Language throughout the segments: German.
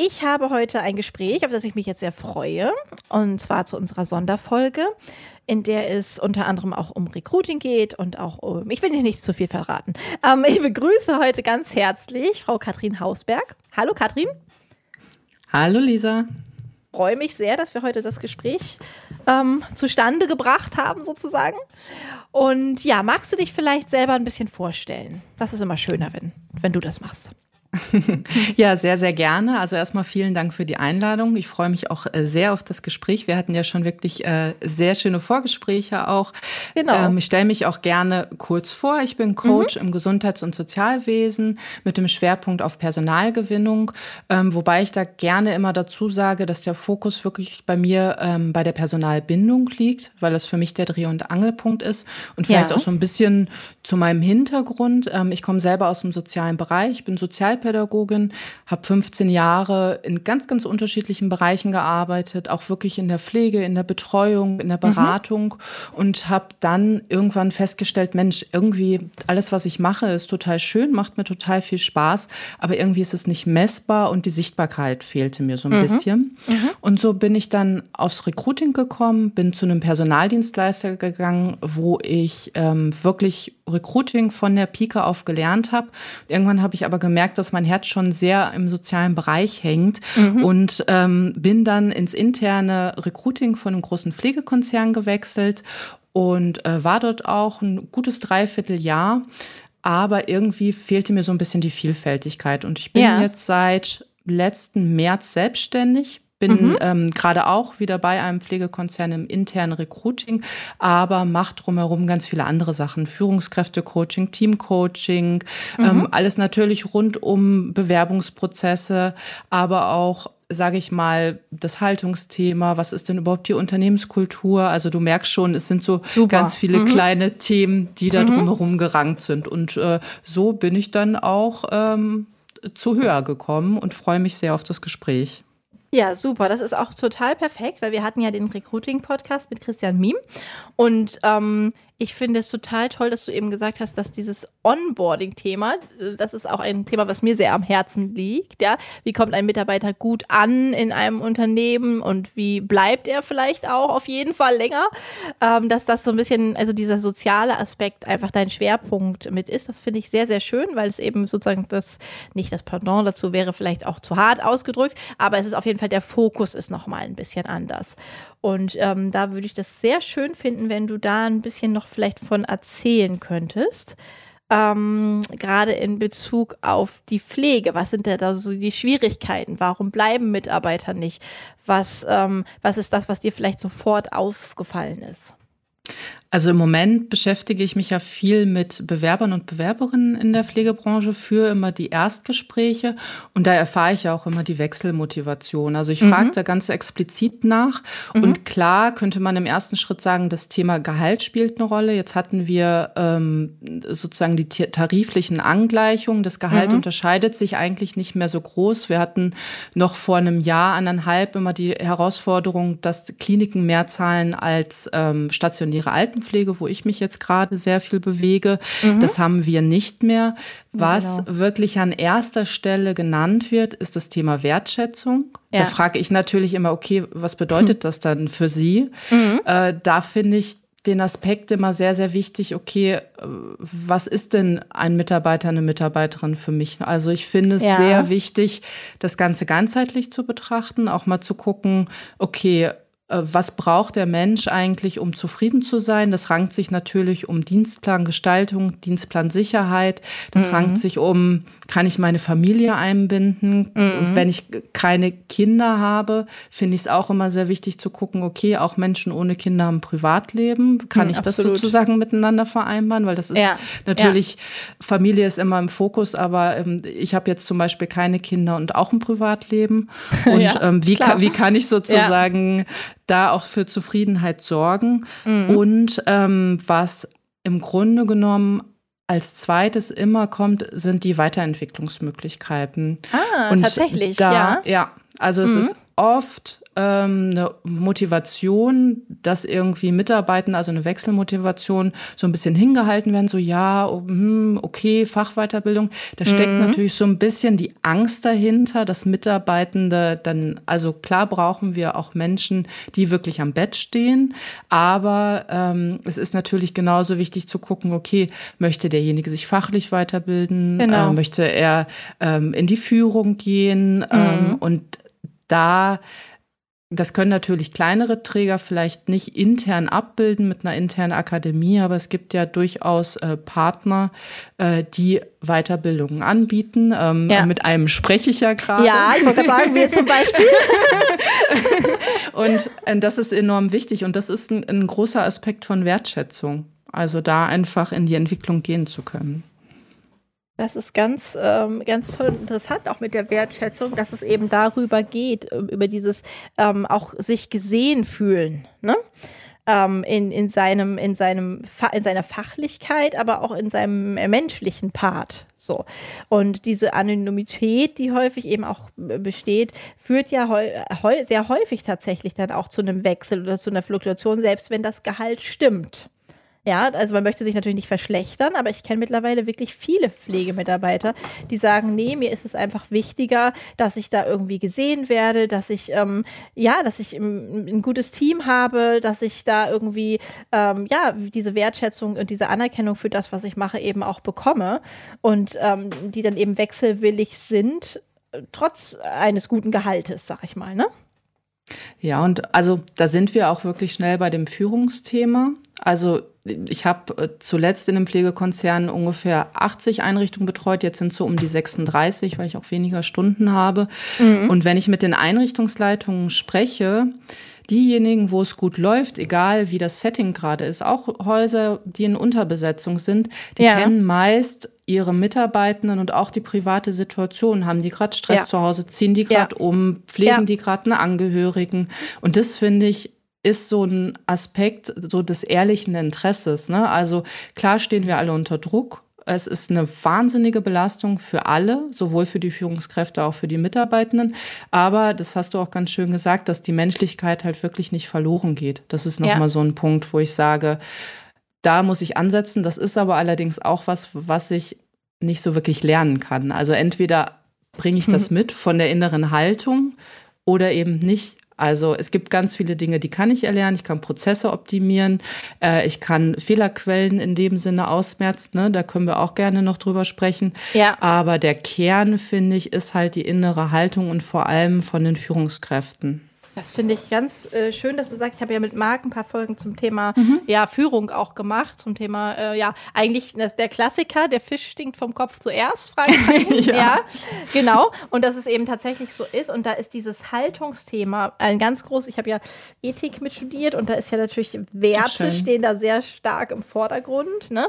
Ich habe heute ein Gespräch, auf das ich mich jetzt sehr freue, und zwar zu unserer Sonderfolge, in der es unter anderem auch um Recruiting geht und auch um, ich will dir nicht zu viel verraten. Ähm, ich begrüße heute ganz herzlich Frau Katrin Hausberg. Hallo Katrin. Hallo Lisa. Ich freue mich sehr, dass wir heute das Gespräch ähm, zustande gebracht haben, sozusagen. Und ja, magst du dich vielleicht selber ein bisschen vorstellen? Das ist immer schöner, wenn, wenn du das machst. ja, sehr, sehr gerne. Also erstmal vielen Dank für die Einladung. Ich freue mich auch äh, sehr auf das Gespräch. Wir hatten ja schon wirklich äh, sehr schöne Vorgespräche auch. Genau. Ähm, ich stelle mich auch gerne kurz vor. Ich bin Coach mhm. im Gesundheits- und Sozialwesen mit dem Schwerpunkt auf Personalgewinnung, ähm, wobei ich da gerne immer dazu sage, dass der Fokus wirklich bei mir ähm, bei der Personalbindung liegt, weil das für mich der Dreh- und Angelpunkt ist und vielleicht ja. auch so ein bisschen zu meinem Hintergrund. Ähm, ich komme selber aus dem sozialen Bereich, bin Sozial Sozialpädagogin, habe 15 Jahre in ganz, ganz unterschiedlichen Bereichen gearbeitet, auch wirklich in der Pflege, in der Betreuung, in der mhm. Beratung mhm. und habe dann irgendwann festgestellt, Mensch, irgendwie alles, was ich mache, ist total schön, macht mir total viel Spaß, aber irgendwie ist es nicht messbar und die Sichtbarkeit fehlte mir so ein mhm. bisschen. Mhm. Und so bin ich dann aufs Recruiting gekommen, bin zu einem Personaldienstleister gegangen, wo ich ähm, wirklich Recruiting von der Pike auf gelernt habe. Irgendwann habe ich aber gemerkt, dass mein Herz schon sehr im sozialen Bereich hängt mhm. und ähm, bin dann ins interne Recruiting von einem großen Pflegekonzern gewechselt und äh, war dort auch ein gutes Dreivierteljahr. Aber irgendwie fehlte mir so ein bisschen die Vielfältigkeit. Und ich bin ja. jetzt seit letzten März selbstständig, bin mhm. ähm, gerade auch wieder bei einem Pflegekonzern im internen Recruiting, aber mache drumherum ganz viele andere Sachen. Führungskräftecoaching, Teamcoaching, mhm. ähm, alles natürlich rund um Bewerbungsprozesse, aber auch sage ich mal, das Haltungsthema, was ist denn überhaupt die Unternehmenskultur? Also du merkst schon, es sind so Super. ganz viele mhm. kleine Themen, die da mhm. drumherum gerankt sind. Und äh, so bin ich dann auch ähm, zu höher gekommen und freue mich sehr auf das Gespräch. Ja, super. Das ist auch total perfekt, weil wir hatten ja den Recruiting-Podcast mit Christian Miem und ähm, ich finde es total toll, dass du eben gesagt hast, dass dieses Onboarding-Thema, äh, das ist auch ein Thema, was mir sehr am Herzen liegt. Ja, wie kommt ein Mitarbeiter gut an in einem Unternehmen und wie bleibt er vielleicht auch auf jeden Fall länger? Ähm, dass das so ein bisschen, also dieser soziale Aspekt einfach dein Schwerpunkt mit ist, das finde ich sehr, sehr schön, weil es eben sozusagen das nicht das Pardon dazu wäre, vielleicht auch zu hart ausgedrückt, aber es ist auf jeden Fall der Fokus ist noch mal ein bisschen anders. Und ähm, da würde ich das sehr schön finden, wenn du da ein bisschen noch vielleicht von erzählen könntest. Ähm, gerade in Bezug auf die Pflege. Was sind da so die Schwierigkeiten? Warum bleiben Mitarbeiter nicht? Was, ähm, was ist das, was dir vielleicht sofort aufgefallen ist? Also im Moment beschäftige ich mich ja viel mit Bewerbern und Bewerberinnen in der Pflegebranche, für immer die Erstgespräche und da erfahre ich ja auch immer die Wechselmotivation. Also ich mhm. frage da ganz explizit nach mhm. und klar könnte man im ersten Schritt sagen, das Thema Gehalt spielt eine Rolle. Jetzt hatten wir ähm, sozusagen die tariflichen Angleichungen. Das Gehalt mhm. unterscheidet sich eigentlich nicht mehr so groß. Wir hatten noch vor einem Jahr, anderthalb immer die Herausforderung, dass Kliniken mehr zahlen als ähm, stationäre Alten Altenpflege, wo ich mich jetzt gerade sehr viel bewege. Mhm. Das haben wir nicht mehr. Was genau. wirklich an erster Stelle genannt wird, ist das Thema Wertschätzung. Ja. Da frage ich natürlich immer, okay, was bedeutet das dann für Sie? Mhm. Äh, da finde ich den Aspekt immer sehr, sehr wichtig, okay, äh, was ist denn ein Mitarbeiter, eine Mitarbeiterin für mich? Also ich finde es ja. sehr wichtig, das Ganze ganzheitlich zu betrachten, auch mal zu gucken, okay, was braucht der Mensch eigentlich, um zufrieden zu sein? Das rankt sich natürlich um Dienstplangestaltung, Dienstplansicherheit. Das mhm. rankt sich um, kann ich meine Familie einbinden? Mhm. Wenn ich keine Kinder habe, finde ich es auch immer sehr wichtig zu gucken, okay, auch Menschen ohne Kinder haben Privatleben. Kann mhm, ich absolut. das sozusagen miteinander vereinbaren? Weil das ist ja. natürlich, ja. Familie ist immer im Fokus, aber ähm, ich habe jetzt zum Beispiel keine Kinder und auch ein Privatleben. Und ja, ähm, wie, kann, wie kann ich sozusagen da auch für Zufriedenheit sorgen. Mhm. Und ähm, was im Grunde genommen als zweites immer kommt, sind die Weiterentwicklungsmöglichkeiten. Ah, und tatsächlich, da, ja. Ja, also es mhm. ist oft ähm, eine Motivation, dass irgendwie Mitarbeitende, also eine Wechselmotivation, so ein bisschen hingehalten werden, so ja, hm, okay, Fachweiterbildung. Da steckt mhm. natürlich so ein bisschen die Angst dahinter, dass Mitarbeitende dann, also klar brauchen wir auch Menschen, die wirklich am Bett stehen, aber ähm, es ist natürlich genauso wichtig zu gucken, okay, möchte derjenige sich fachlich weiterbilden, genau. äh, möchte er ähm, in die Führung gehen ähm, mhm. ähm, und da das können natürlich kleinere Träger vielleicht nicht intern abbilden mit einer internen Akademie, aber es gibt ja durchaus äh, Partner, äh, die Weiterbildungen anbieten. Ähm, ja. Mit einem spreche ich ja gerade. Ja, ich wollte sagen, wir zum Beispiel. und äh, das ist enorm wichtig und das ist ein, ein großer Aspekt von Wertschätzung. Also da einfach in die Entwicklung gehen zu können. Das ist ganz, ähm, ganz toll und interessant, auch mit der Wertschätzung, dass es eben darüber geht, ähm, über dieses ähm, auch sich gesehen fühlen, ne? Ähm, in, in, seinem, in, seinem, in seiner Fachlichkeit, aber auch in seinem menschlichen Part. So. Und diese Anonymität, die häufig eben auch besteht, führt ja sehr häufig tatsächlich dann auch zu einem Wechsel oder zu einer Fluktuation, selbst wenn das Gehalt stimmt. Ja, also man möchte sich natürlich nicht verschlechtern, aber ich kenne mittlerweile wirklich viele Pflegemitarbeiter, die sagen, nee, mir ist es einfach wichtiger, dass ich da irgendwie gesehen werde, dass ich, ähm, ja, dass ich ein gutes Team habe, dass ich da irgendwie, ähm, ja, diese Wertschätzung und diese Anerkennung für das, was ich mache, eben auch bekomme und ähm, die dann eben wechselwillig sind, trotz eines guten Gehaltes, sag ich mal, ne? Ja, und also da sind wir auch wirklich schnell bei dem Führungsthema. Also ich habe äh, zuletzt in einem Pflegekonzern ungefähr 80 Einrichtungen betreut. Jetzt sind es so um die 36, weil ich auch weniger Stunden habe. Mhm. Und wenn ich mit den Einrichtungsleitungen spreche, diejenigen, wo es gut läuft, egal wie das Setting gerade ist, auch Häuser, die in Unterbesetzung sind, die ja. kennen meist ihre Mitarbeitenden und auch die private Situation. Haben die gerade Stress ja. zu Hause, ziehen die gerade ja. um, pflegen die gerade einen Angehörigen. Und das finde ich ist so ein Aspekt so des ehrlichen Interesses. Ne? Also klar stehen wir alle unter Druck. Es ist eine wahnsinnige Belastung für alle, sowohl für die Führungskräfte, auch für die Mitarbeitenden. Aber das hast du auch ganz schön gesagt, dass die Menschlichkeit halt wirklich nicht verloren geht. Das ist nochmal ja. so ein Punkt, wo ich sage, da muss ich ansetzen. Das ist aber allerdings auch was, was ich nicht so wirklich lernen kann. Also entweder bringe ich das mit von der inneren Haltung oder eben nicht. Also es gibt ganz viele Dinge, die kann ich erlernen. Ich kann Prozesse optimieren. Äh, ich kann Fehlerquellen in dem Sinne ausmerzen. Ne? Da können wir auch gerne noch drüber sprechen. Ja. Aber der Kern, finde ich, ist halt die innere Haltung und vor allem von den Führungskräften. Das finde ich ganz äh, schön, dass du sagst, ich habe ja mit Marc ein paar Folgen zum Thema mhm. ja, Führung auch gemacht, zum Thema, äh, ja, eigentlich der Klassiker, der Fisch stinkt vom Kopf zuerst, ja. ja, genau. Und dass es eben tatsächlich so ist. Und da ist dieses Haltungsthema ein ganz großes, ich habe ja Ethik mit studiert und da ist ja natürlich Werte stehen da sehr stark im Vordergrund. Ne?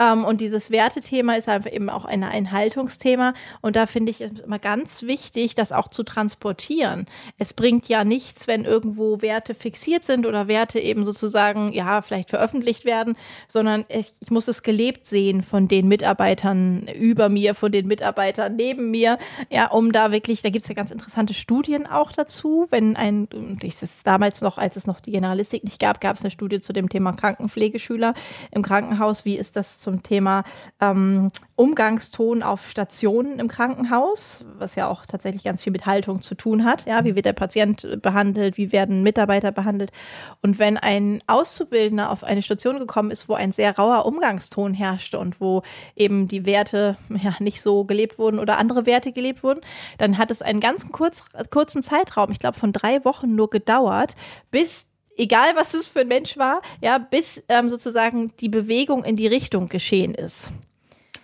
Ähm, und dieses Wertethema ist einfach eben auch ein, ein Haltungsthema. Und da finde ich es immer ganz wichtig, das auch zu transportieren. Es bringt ja nicht nichts, wenn irgendwo Werte fixiert sind oder Werte eben sozusagen, ja, vielleicht veröffentlicht werden, sondern ich, ich muss es gelebt sehen von den Mitarbeitern über mir, von den Mitarbeitern neben mir, ja, um da wirklich, da gibt es ja ganz interessante Studien auch dazu, wenn ein, ich damals noch, als es noch die Generalistik nicht gab, gab es eine Studie zu dem Thema Krankenpflegeschüler im Krankenhaus, wie ist das zum Thema ähm, Umgangston auf Stationen im Krankenhaus, was ja auch tatsächlich ganz viel mit Haltung zu tun hat, ja, wie wird der Patient behandelt, behandelt, wie werden Mitarbeiter behandelt. Und wenn ein Auszubildender auf eine Station gekommen ist, wo ein sehr rauer Umgangston herrschte und wo eben die Werte ja nicht so gelebt wurden oder andere Werte gelebt wurden, dann hat es einen ganz kurz, kurzen Zeitraum, ich glaube von drei Wochen nur gedauert, bis egal was es für ein Mensch war, ja, bis ähm, sozusagen die Bewegung in die Richtung geschehen ist.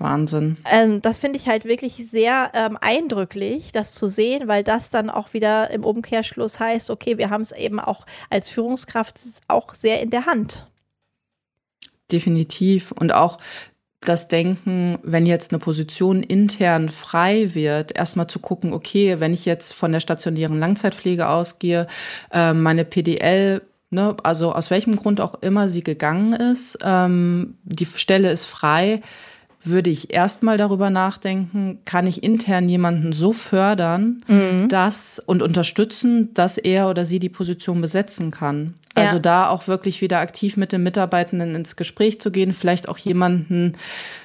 Wahnsinn. Ähm, das finde ich halt wirklich sehr ähm, eindrücklich, das zu sehen, weil das dann auch wieder im Umkehrschluss heißt, okay, wir haben es eben auch als Führungskraft auch sehr in der Hand. Definitiv. Und auch das Denken, wenn jetzt eine Position intern frei wird, erstmal zu gucken, okay, wenn ich jetzt von der stationären Langzeitpflege ausgehe, äh, meine PDL Ne, also aus welchem Grund auch immer sie gegangen ist, ähm, die Stelle ist frei, würde ich erstmal darüber nachdenken, kann ich intern jemanden so fördern, mhm. dass und unterstützen, dass er oder sie die Position besetzen kann. Also ja. da auch wirklich wieder aktiv mit den Mitarbeitenden ins Gespräch zu gehen, vielleicht auch jemanden,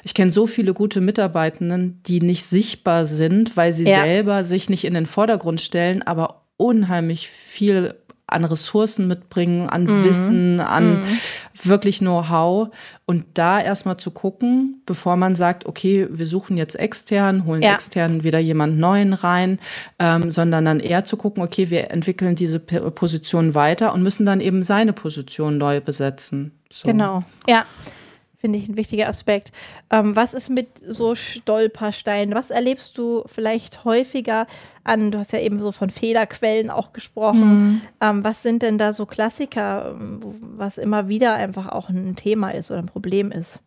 ich kenne so viele gute Mitarbeitenden, die nicht sichtbar sind, weil sie ja. selber sich nicht in den Vordergrund stellen, aber unheimlich viel an Ressourcen mitbringen, an mhm. Wissen, an mhm. wirklich Know-how. Und da erstmal zu gucken, bevor man sagt, okay, wir suchen jetzt extern, holen ja. extern wieder jemand Neuen rein, ähm, sondern dann eher zu gucken, okay, wir entwickeln diese Position weiter und müssen dann eben seine Position neu besetzen. So. Genau, ja finde ich ein wichtiger Aspekt. Ähm, was ist mit so Stolpersteinen? Was erlebst du vielleicht häufiger an? Du hast ja eben so von Fehlerquellen auch gesprochen. Mhm. Ähm, was sind denn da so Klassiker, ähm, was immer wieder einfach auch ein Thema ist oder ein Problem ist?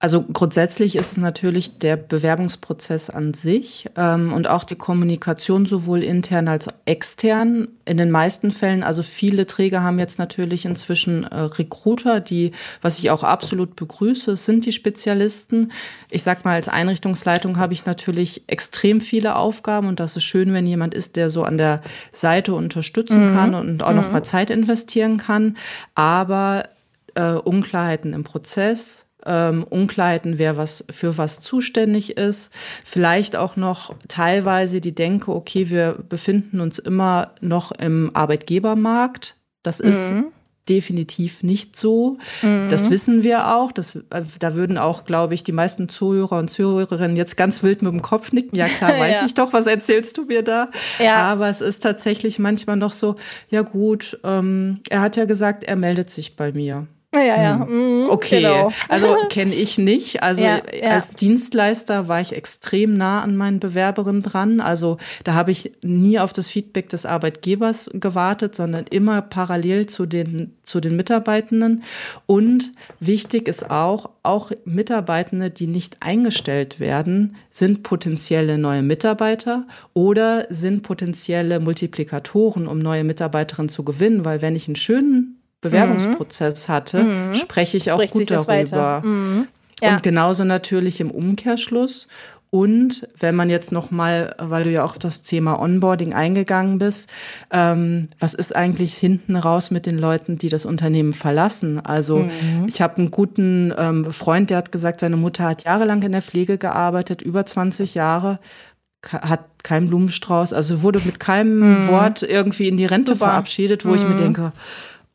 Also grundsätzlich ist es natürlich der Bewerbungsprozess an sich ähm, und auch die Kommunikation sowohl intern als auch extern. In den meisten Fällen, also viele Träger haben jetzt natürlich inzwischen äh, Recruiter, die, was ich auch absolut begrüße, sind die Spezialisten. Ich sag mal, als Einrichtungsleitung habe ich natürlich extrem viele Aufgaben und das ist schön, wenn jemand ist, der so an der Seite unterstützen mhm. kann und auch mhm. noch mal Zeit investieren kann. Aber äh, Unklarheiten im Prozess, ähm, Unklarheiten, wer was für was zuständig ist. Vielleicht auch noch teilweise die Denke, okay, wir befinden uns immer noch im Arbeitgebermarkt. Das ist mhm. definitiv nicht so. Mhm. Das wissen wir auch. Das, äh, da würden auch, glaube ich, die meisten Zuhörer und Zuhörerinnen jetzt ganz wild mit dem Kopf nicken. Ja, klar, weiß ja. ich doch, was erzählst du mir da? Ja. Aber es ist tatsächlich manchmal noch so, ja gut, ähm, er hat ja gesagt, er meldet sich bei mir. Ja, ja. Hm. Mhm, okay, genau. also kenne ich nicht. Also ja, ja. als Dienstleister war ich extrem nah an meinen Bewerberinnen dran. Also da habe ich nie auf das Feedback des Arbeitgebers gewartet, sondern immer parallel zu den, zu den Mitarbeitenden. Und wichtig ist auch, auch Mitarbeitende, die nicht eingestellt werden, sind potenzielle neue Mitarbeiter oder sind potenzielle Multiplikatoren, um neue Mitarbeiterinnen zu gewinnen. Weil wenn ich einen schönen Bewerbungsprozess hatte, mhm. spreche ich auch Spricht gut darüber. Mhm. Ja. Und genauso natürlich im Umkehrschluss. Und wenn man jetzt noch mal, weil du ja auch das Thema Onboarding eingegangen bist, ähm, was ist eigentlich hinten raus mit den Leuten, die das Unternehmen verlassen? Also mhm. ich habe einen guten ähm, Freund, der hat gesagt, seine Mutter hat jahrelang in der Pflege gearbeitet, über 20 Jahre, hat keinen Blumenstrauß, also wurde mit keinem mhm. Wort irgendwie in die Rente Super. verabschiedet, wo ich mir mhm. denke,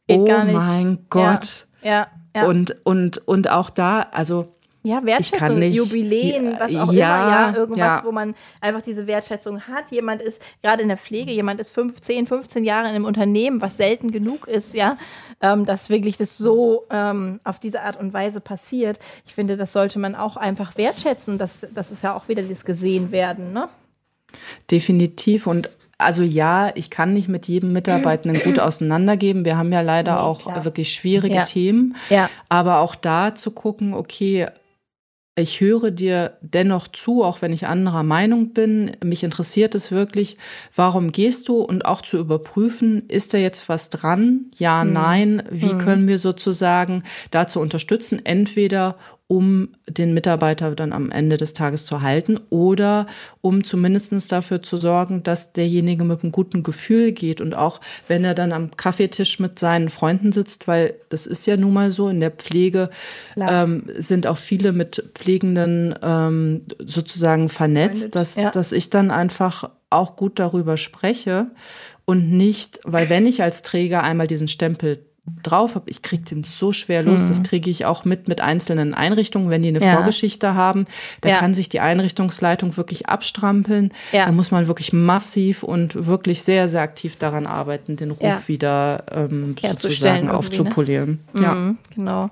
Geht oh gar nicht. mein Gott. Ja, ja. Und, und, und auch da, also ja, Wertschätzung, nicht, Jubiläen, was auch ja, immer, ja, irgendwas, ja. wo man einfach diese Wertschätzung hat. Jemand ist gerade in der Pflege, jemand ist 15, 15 Jahre in einem Unternehmen, was selten genug ist, ja, ähm, dass wirklich das so ähm, auf diese Art und Weise passiert. Ich finde, das sollte man auch einfach wertschätzen. Das, das ist ja auch wieder das Gesehen werden, ne? Definitiv und also ja, ich kann nicht mit jedem Mitarbeitenden gut auseinandergeben. Wir haben ja leider nee, auch klar. wirklich schwierige ja. Themen. Ja. Aber auch da zu gucken, okay, ich höre dir dennoch zu, auch wenn ich anderer Meinung bin. Mich interessiert es wirklich, warum gehst du und auch zu überprüfen, ist da jetzt was dran? Ja, hm. nein. Wie hm. können wir sozusagen dazu unterstützen? Entweder um den Mitarbeiter dann am Ende des Tages zu halten oder um zumindest dafür zu sorgen, dass derjenige mit einem guten Gefühl geht und auch wenn er dann am Kaffeetisch mit seinen Freunden sitzt, weil das ist ja nun mal so, in der Pflege ähm, sind auch viele mit Pflegenden ähm, sozusagen vernetzt, dass, ja. dass ich dann einfach auch gut darüber spreche und nicht, weil wenn ich als Träger einmal diesen Stempel drauf habe, ich kriege den so schwer los. Mhm. Das kriege ich auch mit mit einzelnen Einrichtungen, wenn die eine ja. Vorgeschichte haben. Da ja. kann sich die Einrichtungsleitung wirklich abstrampeln. Ja. Da muss man wirklich massiv und wirklich sehr, sehr aktiv daran arbeiten, den Ruf wieder ähm, sozusagen ne? aufzupolieren. Ne? Ja, genau.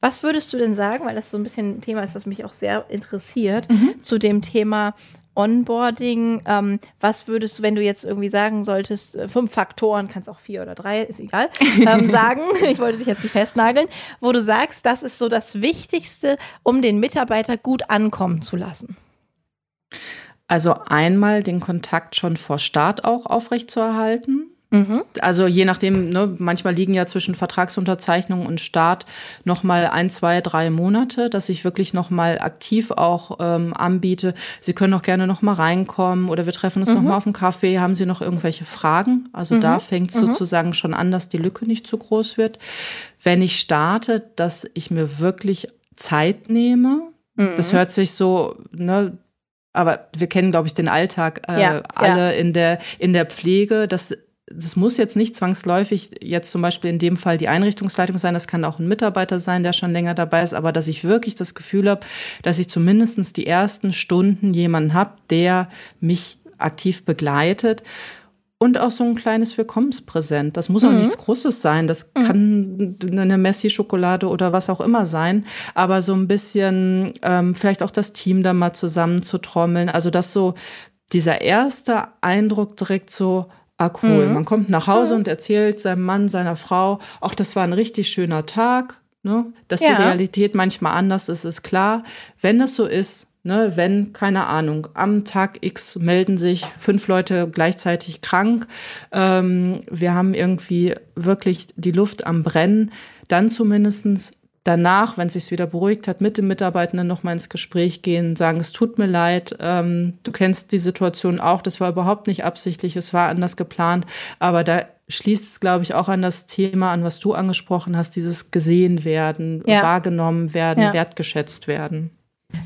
Was würdest du denn sagen, weil das so ein bisschen ein Thema ist, was mich auch sehr interessiert, mhm. zu dem Thema Onboarding, ähm, was würdest du, wenn du jetzt irgendwie sagen solltest, äh, fünf Faktoren, kannst auch vier oder drei, ist egal, ähm, sagen, ich wollte dich jetzt nicht festnageln, wo du sagst, das ist so das Wichtigste, um den Mitarbeiter gut ankommen zu lassen? Also einmal den Kontakt schon vor Start auch aufrechtzuerhalten. Mhm. Also je nachdem, ne, manchmal liegen ja zwischen Vertragsunterzeichnung und Start noch mal ein, zwei, drei Monate, dass ich wirklich noch mal aktiv auch ähm, anbiete. Sie können auch gerne noch mal reinkommen oder wir treffen uns mhm. noch mal auf einen Kaffee. Haben Sie noch irgendwelche Fragen? Also mhm. da fängt es mhm. sozusagen schon an, dass die Lücke nicht zu groß wird. Wenn ich starte, dass ich mir wirklich Zeit nehme. Das mhm. hört sich so, ne, aber wir kennen, glaube ich, den Alltag äh, ja, alle ja. in der in der Pflege. Das das muss jetzt nicht zwangsläufig jetzt zum Beispiel in dem Fall die Einrichtungsleitung sein, das kann auch ein Mitarbeiter sein, der schon länger dabei ist, aber dass ich wirklich das Gefühl habe, dass ich zumindest die ersten Stunden jemanden habe, der mich aktiv begleitet. Und auch so ein kleines Willkommenspräsent. Das muss auch mhm. nichts Großes sein. Das mhm. kann eine Messi-Schokolade oder was auch immer sein. Aber so ein bisschen ähm, vielleicht auch das Team da mal zusammenzutrommeln. Also dass so dieser erste Eindruck direkt so, ah cool, mhm. man kommt nach Hause und erzählt seinem Mann, seiner Frau, ach, das war ein richtig schöner Tag. Ne? Dass ja. die Realität manchmal anders ist, ist klar. Wenn es so ist, ne, wenn, keine Ahnung, am Tag X melden sich fünf Leute gleichzeitig krank, ähm, wir haben irgendwie wirklich die Luft am Brennen, dann zumindestens danach, wenn es sich wieder beruhigt hat, mit dem Mitarbeitenden nochmal ins Gespräch gehen, sagen, es tut mir leid, ähm, du kennst die Situation auch, das war überhaupt nicht absichtlich, es war anders geplant, aber da schließt es, glaube ich, auch an das Thema, an was du angesprochen hast, dieses gesehen werden, ja. wahrgenommen werden, ja. wertgeschätzt werden.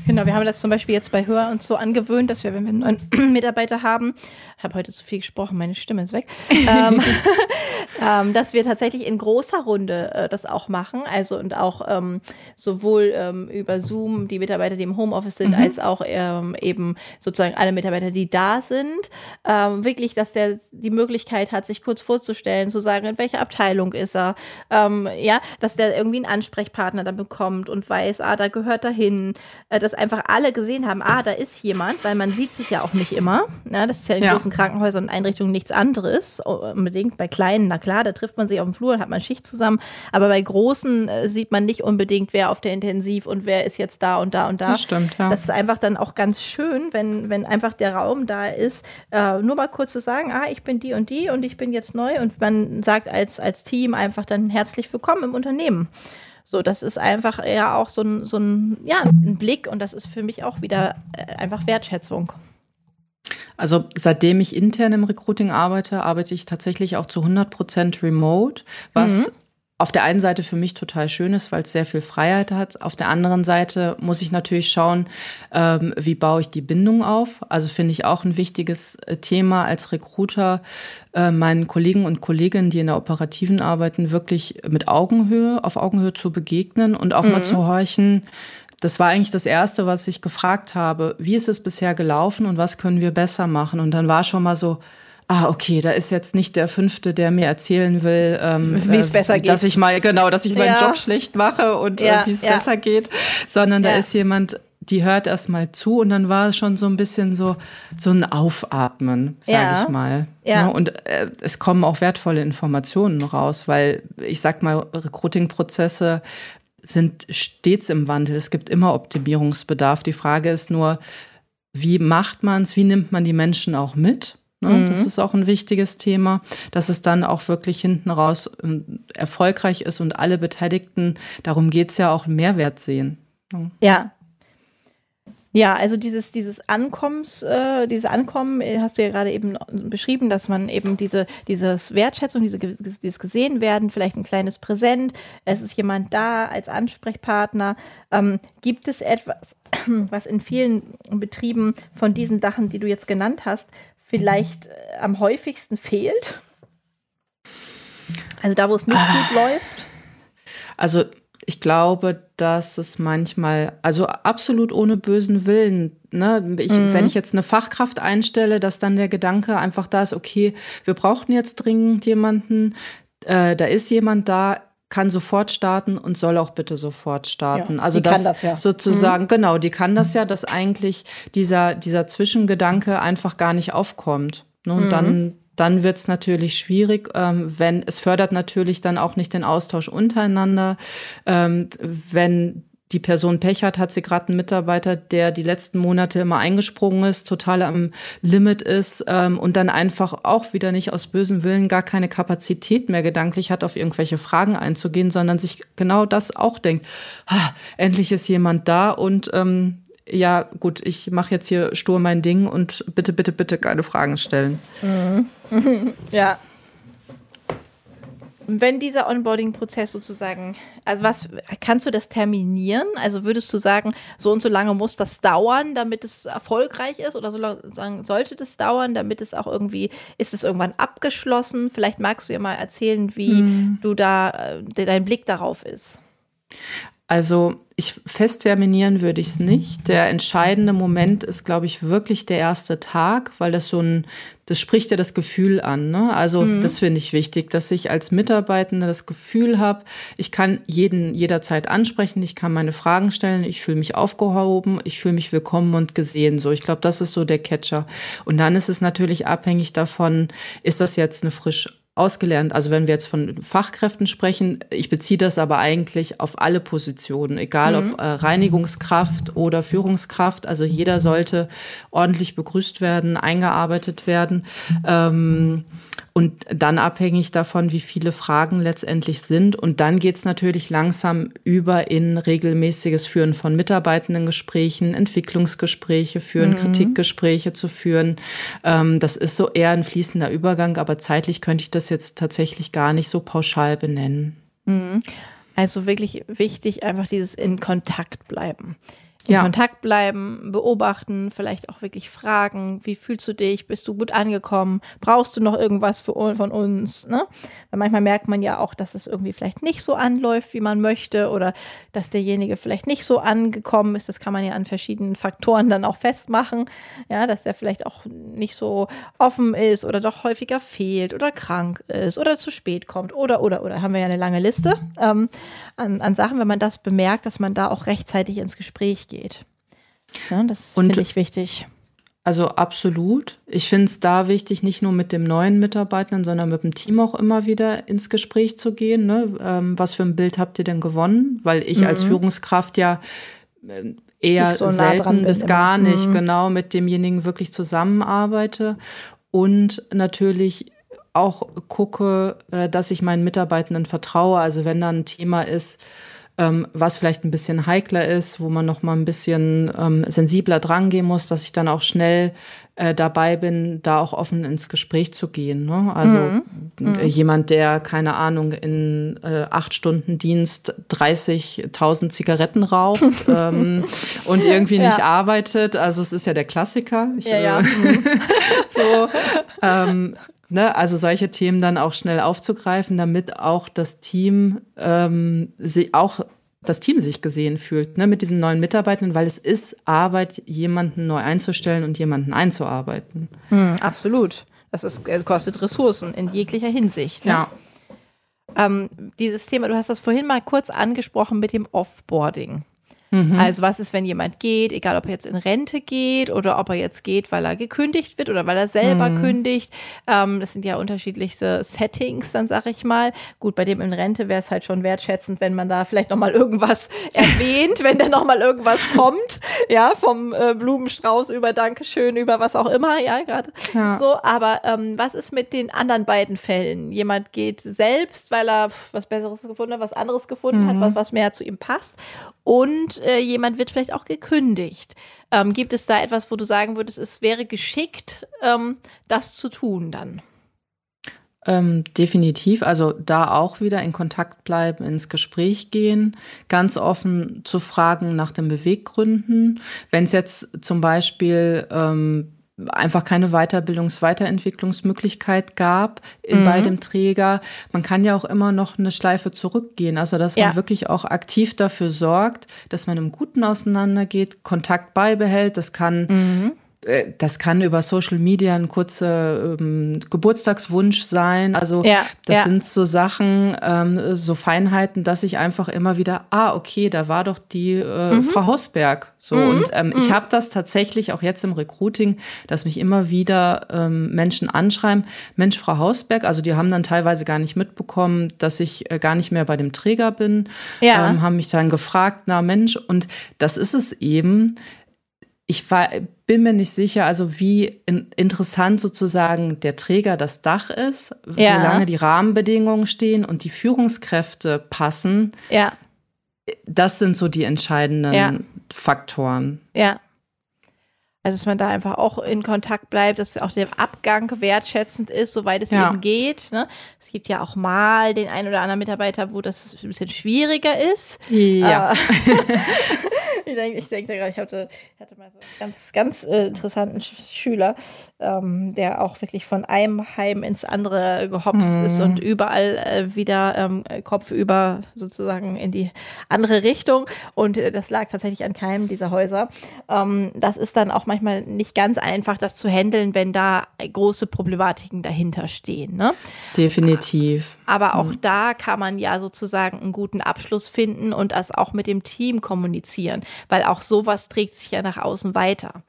Genau, wir haben das zum Beispiel jetzt bei Hör und so angewöhnt, dass wir, wenn wir einen neuen Mitarbeiter haben, ich habe heute zu viel gesprochen, meine Stimme ist weg, ähm, ähm, dass wir tatsächlich in großer Runde äh, das auch machen. Also und auch ähm, sowohl ähm, über Zoom die Mitarbeiter, die im Homeoffice sind, mhm. als auch ähm, eben sozusagen alle Mitarbeiter, die da sind. Ähm, wirklich, dass der die Möglichkeit hat, sich kurz vorzustellen, zu sagen, in welcher Abteilung ist er. ja, dass der irgendwie einen Ansprechpartner dann bekommt und weiß, ah, da gehört er hin. Äh, dass einfach alle gesehen haben, ah, da ist jemand, weil man sieht sich ja auch nicht immer. Ja, das ist ja in ja. großen Krankenhäusern und Einrichtungen nichts anderes. Unbedingt bei kleinen, na klar, da trifft man sich auf dem Flur und hat man Schicht zusammen. Aber bei großen äh, sieht man nicht unbedingt, wer auf der Intensiv und wer ist jetzt da und da und da. Das stimmt, ja. Das ist einfach dann auch ganz schön, wenn, wenn einfach der Raum da ist, äh, nur mal kurz zu sagen, ah, ich bin die und die und ich bin jetzt neu und man sagt als, als Team einfach dann herzlich willkommen im Unternehmen. So, das ist einfach ja auch so ein, so ein, ja, ein Blick und das ist für mich auch wieder äh, einfach Wertschätzung. Also seitdem ich intern im Recruiting arbeite, arbeite ich tatsächlich auch zu 100 Prozent remote, was mhm auf der einen Seite für mich total schön ist, weil es sehr viel Freiheit hat. Auf der anderen Seite muss ich natürlich schauen, ähm, wie baue ich die Bindung auf. Also finde ich auch ein wichtiges äh, Thema als Recruiter, äh, meinen Kollegen und Kolleginnen, die in der operativen arbeiten, wirklich mit Augenhöhe, auf Augenhöhe zu begegnen und auch mhm. mal zu horchen, das war eigentlich das Erste, was ich gefragt habe. Wie ist es bisher gelaufen und was können wir besser machen? Und dann war schon mal so, ah, okay, da ist jetzt nicht der Fünfte, der mir erzählen will, ähm, wie es besser geht. Dass ich mal, genau, dass ich ja. meinen Job schlecht mache und äh, ja, wie es ja. besser geht, sondern da ist jemand, die hört erst mal zu und dann war es schon so ein bisschen so, so ein Aufatmen, sage ich mal. Ja. Und äh, es kommen auch wertvolle Informationen raus, weil ich sag mal, Recruiting-Prozesse sind stets im Wandel. Es gibt immer Optimierungsbedarf. Die Frage ist nur, wie macht man es, wie nimmt man die Menschen auch mit? Ne? Mhm. Das ist auch ein wichtiges Thema, dass es dann auch wirklich hinten raus ähm, erfolgreich ist und alle Beteiligten, darum geht es ja auch, Mehrwert sehen. Ne? Ja. Ja, also dieses, dieses Ankommens, äh, dieses Ankommen äh, hast du ja gerade eben beschrieben, dass man eben diese, dieses Wertschätzung, diese, dieses gesehen werden, vielleicht ein kleines Präsent, es ist jemand da als Ansprechpartner. Ähm, gibt es etwas, was in vielen Betrieben von diesen Sachen, die du jetzt genannt hast, vielleicht äh, am häufigsten fehlt? Also da, wo es nicht ah. gut läuft? Also ich glaube, dass es manchmal, also absolut ohne bösen Willen, ne, ich, mhm. wenn ich jetzt eine Fachkraft einstelle, dass dann der Gedanke einfach da ist, okay, wir brauchen jetzt dringend jemanden, äh, da ist jemand da, kann sofort starten und soll auch bitte sofort starten. Ja, also die das, kann das ja. sozusagen, mhm. genau, die kann das ja, dass eigentlich dieser, dieser Zwischengedanke einfach gar nicht aufkommt. Ne? Und mhm. dann, dann wird es natürlich schwierig, ähm, wenn es fördert natürlich dann auch nicht den Austausch untereinander, ähm, wenn die Person Pech hat, hat sie gerade einen Mitarbeiter, der die letzten Monate immer eingesprungen ist, total am Limit ist ähm, und dann einfach auch wieder nicht aus bösem Willen gar keine Kapazität mehr gedanklich hat, auf irgendwelche Fragen einzugehen, sondern sich genau das auch denkt. Ah, endlich ist jemand da und ähm, ja, gut, ich mache jetzt hier stur mein Ding und bitte, bitte, bitte keine Fragen stellen. Mhm. ja, wenn dieser Onboarding-Prozess sozusagen, also was, kannst du das terminieren? Also würdest du sagen, so und so lange muss das dauern, damit es erfolgreich ist? Oder so lange sollte das dauern, damit es auch irgendwie, ist es irgendwann abgeschlossen? Vielleicht magst du ja mal erzählen, wie hm. du da, äh, dein Blick darauf ist. Also ich fest terminieren würde ich es nicht. Der entscheidende Moment ist, glaube ich, wirklich der erste Tag, weil das so ein, das spricht ja das Gefühl an. Ne? Also mhm. das finde ich wichtig, dass ich als Mitarbeitende das Gefühl habe, ich kann jeden jederzeit ansprechen, ich kann meine Fragen stellen, ich fühle mich aufgehoben, ich fühle mich willkommen und gesehen. So, ich glaube, das ist so der Catcher. Und dann ist es natürlich abhängig davon, ist das jetzt eine frisch ausgelernt. Also wenn wir jetzt von Fachkräften sprechen, ich beziehe das aber eigentlich auf alle Positionen, egal mhm. ob äh, Reinigungskraft oder Führungskraft. Also jeder sollte ordentlich begrüßt werden, eingearbeitet werden. Ähm, und dann abhängig davon, wie viele Fragen letztendlich sind. Und dann geht es natürlich langsam über in regelmäßiges Führen von Mitarbeitendengesprächen, Entwicklungsgespräche führen, mhm. Kritikgespräche zu führen. Ähm, das ist so eher ein fließender Übergang, aber zeitlich könnte ich das jetzt tatsächlich gar nicht so pauschal benennen. Mhm. Also wirklich wichtig, einfach dieses in Kontakt bleiben in ja. Kontakt bleiben, beobachten, vielleicht auch wirklich fragen, wie fühlst du dich, bist du gut angekommen, brauchst du noch irgendwas für, von uns, ne? Weil manchmal merkt man ja auch, dass es irgendwie vielleicht nicht so anläuft, wie man möchte oder dass derjenige vielleicht nicht so angekommen ist, das kann man ja an verschiedenen Faktoren dann auch festmachen, ja, dass der vielleicht auch nicht so offen ist oder doch häufiger fehlt oder krank ist oder zu spät kommt oder, oder, oder, haben wir ja eine lange Liste ähm, an, an Sachen, wenn man das bemerkt, dass man da auch rechtzeitig ins Gespräch geht geht. Ja, das finde ich wichtig. Also absolut. Ich finde es da wichtig, nicht nur mit dem neuen Mitarbeitern, sondern mit dem Team auch immer wieder ins Gespräch zu gehen. Ne? Ähm, was für ein Bild habt ihr denn gewonnen? Weil ich mhm. als Führungskraft ja äh, eher so selten bis gar nicht mhm. genau mit demjenigen wirklich zusammenarbeite und natürlich auch gucke, äh, dass ich meinen Mitarbeitenden vertraue. Also wenn da ein Thema ist, ähm, was vielleicht ein bisschen heikler ist, wo man noch mal ein bisschen ähm, sensibler drangehen muss, dass ich dann auch schnell äh, dabei bin, da auch offen ins Gespräch zu gehen. Ne? Also mhm. mhm. jemand, der keine Ahnung in äh, acht Stunden Dienst 30.000 Zigaretten raucht ähm, und irgendwie nicht ja. arbeitet. Also es ist ja der Klassiker. Ich, ja, ja. Äh, mhm. so. Ähm, Ne, also solche Themen dann auch schnell aufzugreifen, damit auch das Team ähm, sie auch das Team sich gesehen fühlt, ne, mit diesen neuen Mitarbeitern, weil es ist Arbeit, jemanden neu einzustellen und jemanden einzuarbeiten. Hm, absolut. Das ist, äh, kostet Ressourcen in jeglicher Hinsicht. Ne? Ja. Ähm, dieses Thema, du hast das vorhin mal kurz angesprochen mit dem Offboarding. Mhm. Also was ist, wenn jemand geht, egal ob er jetzt in Rente geht oder ob er jetzt geht, weil er gekündigt wird oder weil er selber mhm. kündigt. Ähm, das sind ja unterschiedlichste Settings, dann sag ich mal. Gut, bei dem in Rente wäre es halt schon wertschätzend, wenn man da vielleicht noch mal irgendwas erwähnt, wenn da noch mal irgendwas kommt, ja, vom äh, Blumenstrauß über Dankeschön, über was auch immer, ja, gerade ja. so. Aber ähm, was ist mit den anderen beiden Fällen? Jemand geht selbst, weil er was Besseres gefunden hat, was anderes gefunden mhm. hat, was, was mehr zu ihm passt und äh, jemand wird vielleicht auch gekündigt. Ähm, gibt es da etwas, wo du sagen würdest, es wäre geschickt, ähm, das zu tun dann? Ähm, definitiv. Also da auch wieder in Kontakt bleiben, ins Gespräch gehen, ganz offen zu fragen nach den Beweggründen. Wenn es jetzt zum Beispiel ähm, einfach keine Weiterbildungs-, Weiterentwicklungsmöglichkeit gab in, mhm. bei dem Träger. Man kann ja auch immer noch eine Schleife zurückgehen. Also, dass ja. man wirklich auch aktiv dafür sorgt, dass man im Guten auseinandergeht, Kontakt beibehält. Das kann mhm das kann über Social Media ein kurzer ähm, Geburtstagswunsch sein. Also ja, das ja. sind so Sachen, ähm, so Feinheiten, dass ich einfach immer wieder, ah, okay, da war doch die äh, mhm. Frau Hausberg. So mhm. und ähm, mhm. ich habe das tatsächlich auch jetzt im Recruiting, dass mich immer wieder ähm, Menschen anschreiben, Mensch, Frau Hausberg, also die haben dann teilweise gar nicht mitbekommen, dass ich äh, gar nicht mehr bei dem Träger bin, ja. ähm, haben mich dann gefragt, na Mensch, und das ist es eben ich war, bin mir nicht sicher, also wie in, interessant sozusagen der Träger das Dach ist, ja. solange die Rahmenbedingungen stehen und die Führungskräfte passen. Ja. Das sind so die entscheidenden ja. Faktoren. Ja. Also, dass man da einfach auch in Kontakt bleibt, dass auch der Abgang wertschätzend ist, soweit es ja. eben geht. Ne? Es gibt ja auch mal den einen oder anderen Mitarbeiter, wo das ein bisschen schwieriger ist. Ja. ich denke, ich gerade, ich hatte, hatte mal so einen ganz, ganz äh, interessanten Schüler, ähm, der auch wirklich von einem Heim ins andere gehopst mhm. ist und überall äh, wieder ähm, kopfüber sozusagen in die andere Richtung. Und äh, das lag tatsächlich an keinem dieser Häuser. Ähm, das ist dann auch manchmal nicht ganz einfach, das zu handeln, wenn da große Problematiken dahinter stehen. Ne? Definitiv. Aber auch mhm. da kann man ja sozusagen einen guten Abschluss finden und das auch mit dem Team kommunizieren weil auch sowas trägt sich ja nach außen weiter.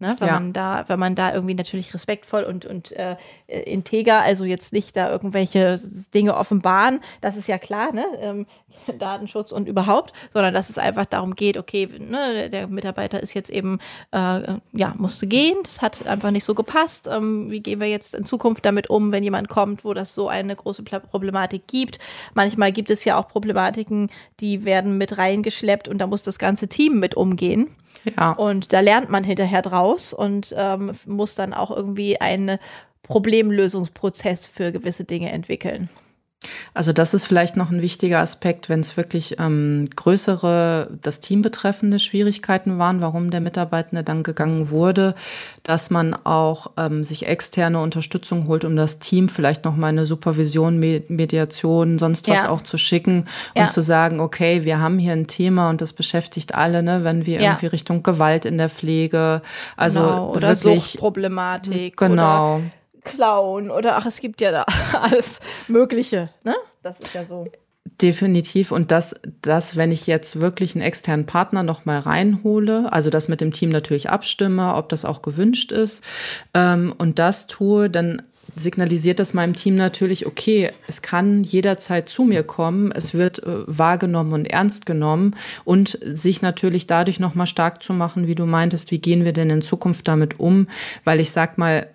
Ne, wenn ja. man da, wenn man da irgendwie natürlich respektvoll und, und äh, integer, also jetzt nicht da irgendwelche Dinge offenbaren, das ist ja klar, ne? Ähm, Datenschutz und überhaupt, sondern dass es einfach darum geht, okay, ne, der Mitarbeiter ist jetzt eben, äh, ja, musste gehen, das hat einfach nicht so gepasst. Ähm, wie gehen wir jetzt in Zukunft damit um, wenn jemand kommt, wo das so eine große Problematik gibt? Manchmal gibt es ja auch Problematiken, die werden mit reingeschleppt und da muss das ganze Team mit umgehen. Ja. Und da lernt man hinterher draus und ähm, muss dann auch irgendwie einen Problemlösungsprozess für gewisse Dinge entwickeln. Also das ist vielleicht noch ein wichtiger Aspekt, wenn es wirklich ähm, größere, das Team betreffende Schwierigkeiten waren, warum der Mitarbeitende dann gegangen wurde, dass man auch ähm, sich externe Unterstützung holt, um das Team vielleicht noch mal eine Supervision, Mediation, sonst was ja. auch zu schicken und ja. zu sagen, okay, wir haben hier ein Thema und das beschäftigt alle, ne, wenn wir ja. irgendwie Richtung Gewalt in der Pflege, also genau. oder wirklich Suchtproblematik, genau. Oder klauen oder ach, es gibt ja da alles Mögliche, ne? Das ist ja so. Definitiv. Und das, das, wenn ich jetzt wirklich einen externen Partner noch mal reinhole, also das mit dem Team natürlich abstimme, ob das auch gewünscht ist, ähm, und das tue, dann signalisiert das meinem Team natürlich, okay, es kann jederzeit zu mir kommen, es wird äh, wahrgenommen und ernst genommen und sich natürlich dadurch noch mal stark zu machen, wie du meintest, wie gehen wir denn in Zukunft damit um, weil ich sag mal,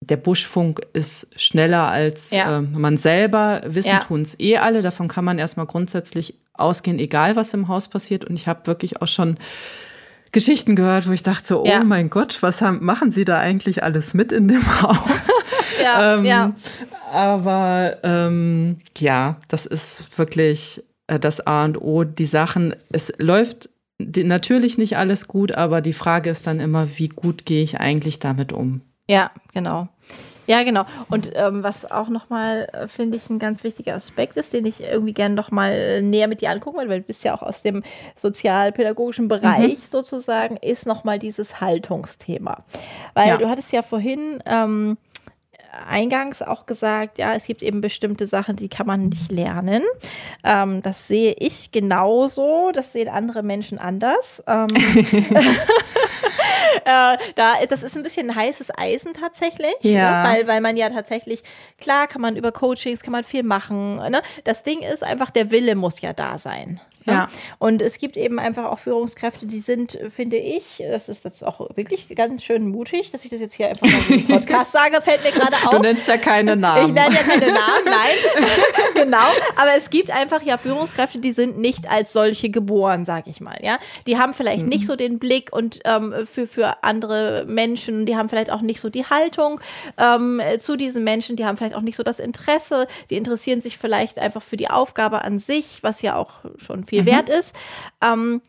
der Buschfunk ist schneller als ja. äh, man selber. Wissen ja. tun es eh alle. Davon kann man erstmal grundsätzlich ausgehen, egal was im Haus passiert. Und ich habe wirklich auch schon Geschichten gehört, wo ich dachte so, oh ja. mein Gott, was haben, machen Sie da eigentlich alles mit in dem Haus? ja, ähm, ja. Aber ähm, ja, das ist wirklich äh, das A und O. Die Sachen, es läuft die, natürlich nicht alles gut, aber die Frage ist dann immer, wie gut gehe ich eigentlich damit um? Ja, genau. Ja, genau. Und ähm, was auch nochmal, äh, finde ich, ein ganz wichtiger Aspekt ist, den ich irgendwie gerne nochmal näher mit dir angucken will, weil du bist ja auch aus dem sozialpädagogischen Bereich mhm. sozusagen, ist nochmal dieses Haltungsthema. Weil ja. du hattest ja vorhin ähm, eingangs auch gesagt, ja, es gibt eben bestimmte Sachen, die kann man nicht lernen. Ähm, das sehe ich genauso, das sehen andere Menschen anders. Äh, da, das ist ein bisschen heißes Eisen tatsächlich, ne? ja. ne? weil, weil man ja tatsächlich, klar kann man über Coachings, kann man viel machen. Ne? Das Ding ist einfach, der Wille muss ja da sein. Ne? Ja. Und es gibt eben einfach auch Führungskräfte, die sind, finde ich, das ist jetzt auch wirklich ganz schön mutig, dass ich das jetzt hier einfach mal im Podcast sage, fällt mir gerade auf. Du nennst ja keine Namen. Ich nenne ja keine Namen, nein. genau. Aber es gibt einfach ja Führungskräfte, die sind nicht als solche geboren, sag ich mal. Ja, die haben vielleicht mhm. nicht so den Blick und ähm, für für andere Menschen, die haben vielleicht auch nicht so die Haltung ähm, zu diesen Menschen, die haben vielleicht auch nicht so das Interesse, die interessieren sich vielleicht einfach für die Aufgabe an sich, was ja auch schon viel viel mhm. wert ist. Ähm,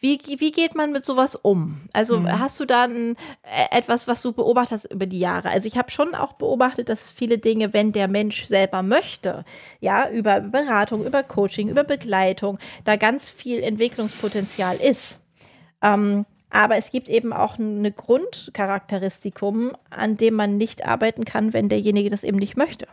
wie, wie geht man mit sowas um? Also mhm. hast du da ein, äh, etwas, was du beobachtest über die Jahre? Also ich habe schon auch beobachtet, dass viele Dinge, wenn der Mensch selber möchte, ja, über Beratung, über Coaching, über Begleitung, da ganz viel Entwicklungspotenzial ist. Ähm, aber es gibt eben auch eine Grundcharakteristikum, an dem man nicht arbeiten kann, wenn derjenige das eben nicht möchte.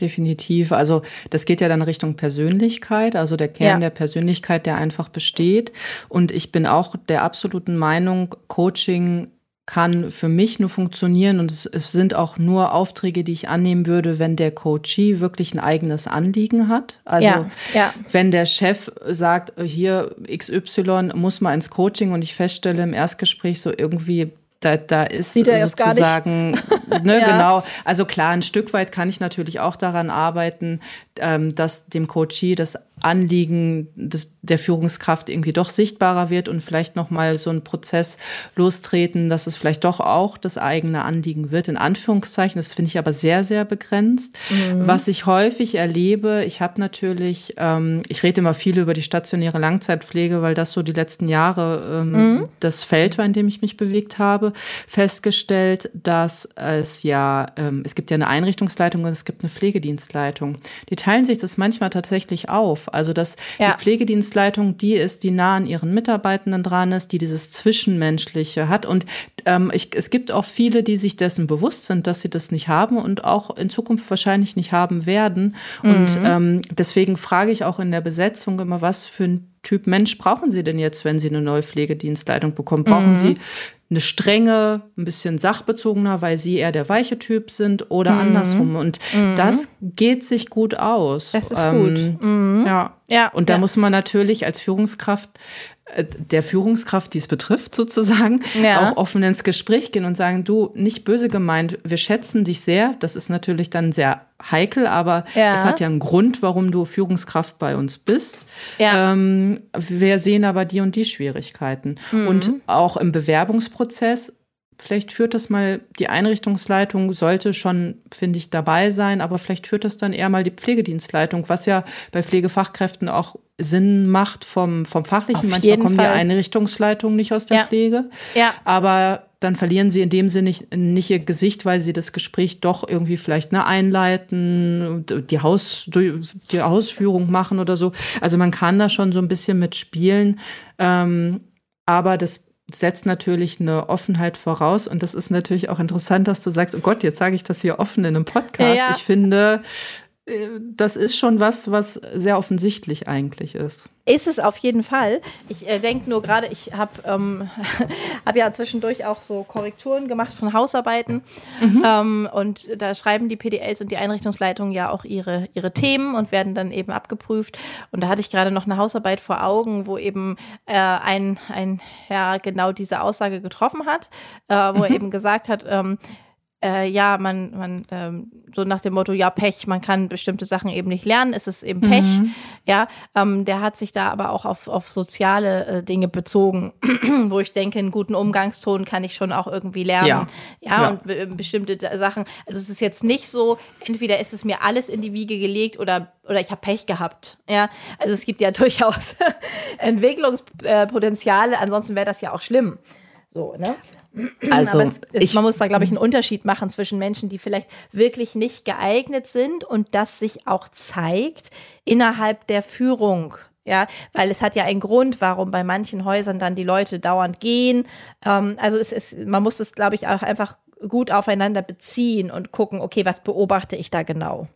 Definitiv. Also das geht ja dann Richtung Persönlichkeit, also der Kern ja. der Persönlichkeit, der einfach besteht. Und ich bin auch der absoluten Meinung, Coaching kann für mich nur funktionieren und es, es, sind auch nur Aufträge, die ich annehmen würde, wenn der Coachee wirklich ein eigenes Anliegen hat. Also ja, ja. wenn der Chef sagt, hier XY muss mal ins Coaching und ich feststelle im Erstgespräch so irgendwie da, da ist sozusagen, ne, ja. genau. Also klar, ein Stück weit kann ich natürlich auch daran arbeiten, ähm, dass dem Coachee das Anliegen des, der Führungskraft irgendwie doch sichtbarer wird und vielleicht nochmal so ein Prozess lostreten, dass es vielleicht doch auch das eigene Anliegen wird, in Anführungszeichen. Das finde ich aber sehr, sehr begrenzt. Mhm. Was ich häufig erlebe, ich habe natürlich, ähm, ich rede immer viel über die stationäre Langzeitpflege, weil das so die letzten Jahre ähm, mhm. das Feld war, in dem ich mich bewegt habe, festgestellt, dass es ja, ähm, es gibt ja eine Einrichtungsleitung und es gibt eine Pflegedienstleitung. Die teilen sich das manchmal tatsächlich auf. Also dass ja. die Pflegedienstleitung die ist, die nah an ihren Mitarbeitenden dran ist, die dieses Zwischenmenschliche hat. Und ähm, ich, es gibt auch viele, die sich dessen bewusst sind, dass sie das nicht haben und auch in Zukunft wahrscheinlich nicht haben werden. Mhm. Und ähm, deswegen frage ich auch in der Besetzung immer, was für ein Typ Mensch brauchen Sie denn jetzt, wenn Sie eine neue Pflegedienstleitung bekommen? Brauchen mhm. Sie eine strenge, ein bisschen sachbezogener, weil sie eher der weiche Typ sind oder mhm. andersrum. Und mhm. das geht sich gut aus. Das ist ähm, gut. Mhm. Ja. ja. Und da ja. muss man natürlich als Führungskraft der Führungskraft, die es betrifft, sozusagen, ja. auch offen ins Gespräch gehen und sagen, du, nicht böse gemeint, wir schätzen dich sehr. Das ist natürlich dann sehr heikel, aber ja. es hat ja einen Grund, warum du Führungskraft bei uns bist. Ja. Ähm, wir sehen aber die und die Schwierigkeiten. Mhm. Und auch im Bewerbungsprozess Vielleicht führt das mal, die Einrichtungsleitung sollte schon, finde ich, dabei sein, aber vielleicht führt das dann eher mal die Pflegedienstleitung, was ja bei Pflegefachkräften auch Sinn macht vom, vom Fachlichen. Auf Manchmal kommen Fall. die Einrichtungsleitungen nicht aus der ja. Pflege. Ja. Aber dann verlieren sie in dem Sinne nicht, nicht ihr Gesicht, weil sie das Gespräch doch irgendwie vielleicht ne, einleiten, die, Haus, die Hausführung machen oder so. Also man kann da schon so ein bisschen mitspielen. Ähm, aber das setzt natürlich eine Offenheit voraus. Und das ist natürlich auch interessant, dass du sagst, oh Gott, jetzt sage ich das hier offen in einem Podcast. Ja. Ich finde, das ist schon was, was sehr offensichtlich eigentlich ist. Ist es auf jeden Fall. Ich äh, denke nur gerade, ich habe ähm, hab ja zwischendurch auch so Korrekturen gemacht von Hausarbeiten. Mhm. Ähm, und da schreiben die PDLs und die Einrichtungsleitungen ja auch ihre, ihre Themen und werden dann eben abgeprüft. Und da hatte ich gerade noch eine Hausarbeit vor Augen, wo eben äh, ein, ein Herr genau diese Aussage getroffen hat, äh, wo mhm. er eben gesagt hat, ähm, äh, ja, man, man ähm, so nach dem Motto, ja, Pech, man kann bestimmte Sachen eben nicht lernen, ist es eben Pech. Mhm. Ja, ähm, der hat sich da aber auch auf, auf soziale äh, Dinge bezogen, wo ich denke, einen guten Umgangston kann ich schon auch irgendwie lernen. Ja, ja, ja. und be bestimmte Sachen. Also es ist jetzt nicht so, entweder ist es mir alles in die Wiege gelegt oder oder ich habe Pech gehabt. Ja, also es gibt ja durchaus Entwicklungspotenziale, ansonsten wäre das ja auch schlimm. So, ne? Also ist, ich, man muss da, glaube ich, einen Unterschied machen zwischen Menschen, die vielleicht wirklich nicht geeignet sind und das sich auch zeigt innerhalb der Führung. Ja, weil es hat ja einen Grund, warum bei manchen Häusern dann die Leute dauernd gehen. Ähm, also es ist, man muss es, glaube ich, auch einfach gut aufeinander beziehen und gucken, okay, was beobachte ich da genau?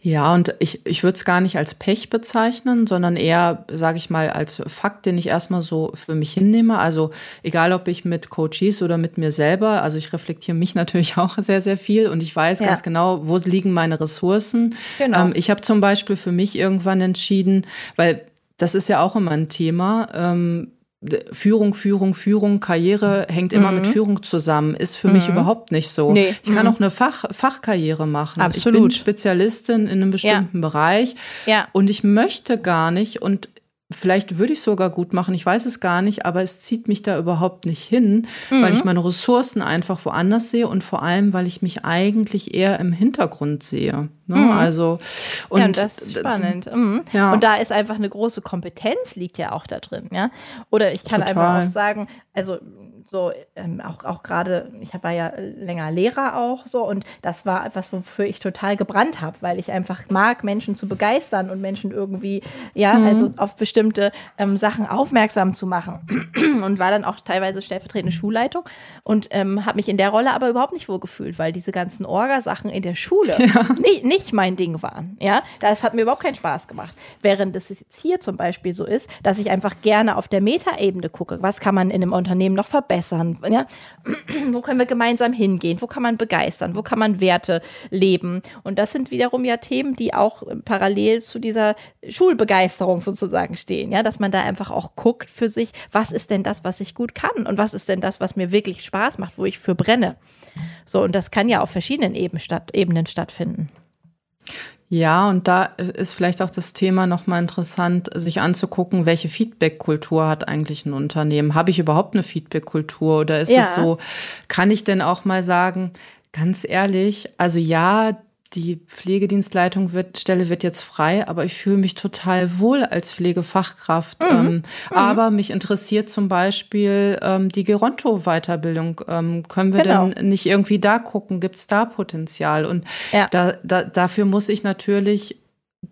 Ja, und ich, ich würde es gar nicht als Pech bezeichnen, sondern eher, sage ich mal, als Fakt, den ich erstmal so für mich hinnehme. Also egal, ob ich mit Coaches oder mit mir selber, also ich reflektiere mich natürlich auch sehr, sehr viel und ich weiß ja. ganz genau, wo liegen meine Ressourcen. Genau. Ähm, ich habe zum Beispiel für mich irgendwann entschieden, weil das ist ja auch immer ein Thema. Ähm, Führung, Führung, Führung, Karriere hängt immer mhm. mit Führung zusammen. Ist für mhm. mich überhaupt nicht so. Nee. Ich kann mhm. auch eine Fach, Fachkarriere machen. Absolut. Ich bin Spezialistin in einem bestimmten ja. Bereich. Ja. Und ich möchte gar nicht und Vielleicht würde ich sogar gut machen, ich weiß es gar nicht, aber es zieht mich da überhaupt nicht hin, mhm. weil ich meine Ressourcen einfach woanders sehe und vor allem, weil ich mich eigentlich eher im Hintergrund sehe. Ne? Mhm. Also und ja, das ist spannend. Mhm. Ja. Und da ist einfach eine große Kompetenz liegt ja auch da drin, ja. Oder ich kann Total. einfach auch sagen, also so ähm, auch, auch gerade, ich war ja länger Lehrer auch so und das war etwas, wofür ich total gebrannt habe, weil ich einfach mag, Menschen zu begeistern und Menschen irgendwie, ja, mhm. also auf bestimmte ähm, Sachen aufmerksam zu machen und war dann auch teilweise stellvertretende Schulleitung und ähm, habe mich in der Rolle aber überhaupt nicht wohl gefühlt, weil diese ganzen Orgasachen in der Schule ja. nicht, nicht mein Ding waren, ja, das hat mir überhaupt keinen Spaß gemacht, während es jetzt hier zum Beispiel so ist, dass ich einfach gerne auf der Metaebene gucke, was kann man in einem Unternehmen noch verbessern? Ja? Wo können wir gemeinsam hingehen? Wo kann man begeistern? Wo kann man Werte leben? Und das sind wiederum ja Themen, die auch parallel zu dieser Schulbegeisterung sozusagen stehen. Ja, dass man da einfach auch guckt für sich, was ist denn das, was ich gut kann? Und was ist denn das, was mir wirklich Spaß macht, wo ich für brenne? So, und das kann ja auf verschiedenen Ebenen, statt, Ebenen stattfinden. Ja, und da ist vielleicht auch das Thema nochmal interessant, sich anzugucken, welche Feedback-Kultur hat eigentlich ein Unternehmen? Habe ich überhaupt eine Feedback-Kultur oder ist es so, kann ich denn auch mal sagen, ganz ehrlich, also ja, die Pflegedienstleitung wird, Stelle wird jetzt frei, aber ich fühle mich total wohl als Pflegefachkraft. Mhm. Ähm, mhm. Aber mich interessiert zum Beispiel ähm, die Geronto-Weiterbildung. Ähm, können wir genau. denn nicht irgendwie da gucken? Gibt es da Potenzial? Und ja. da, da, dafür muss ich natürlich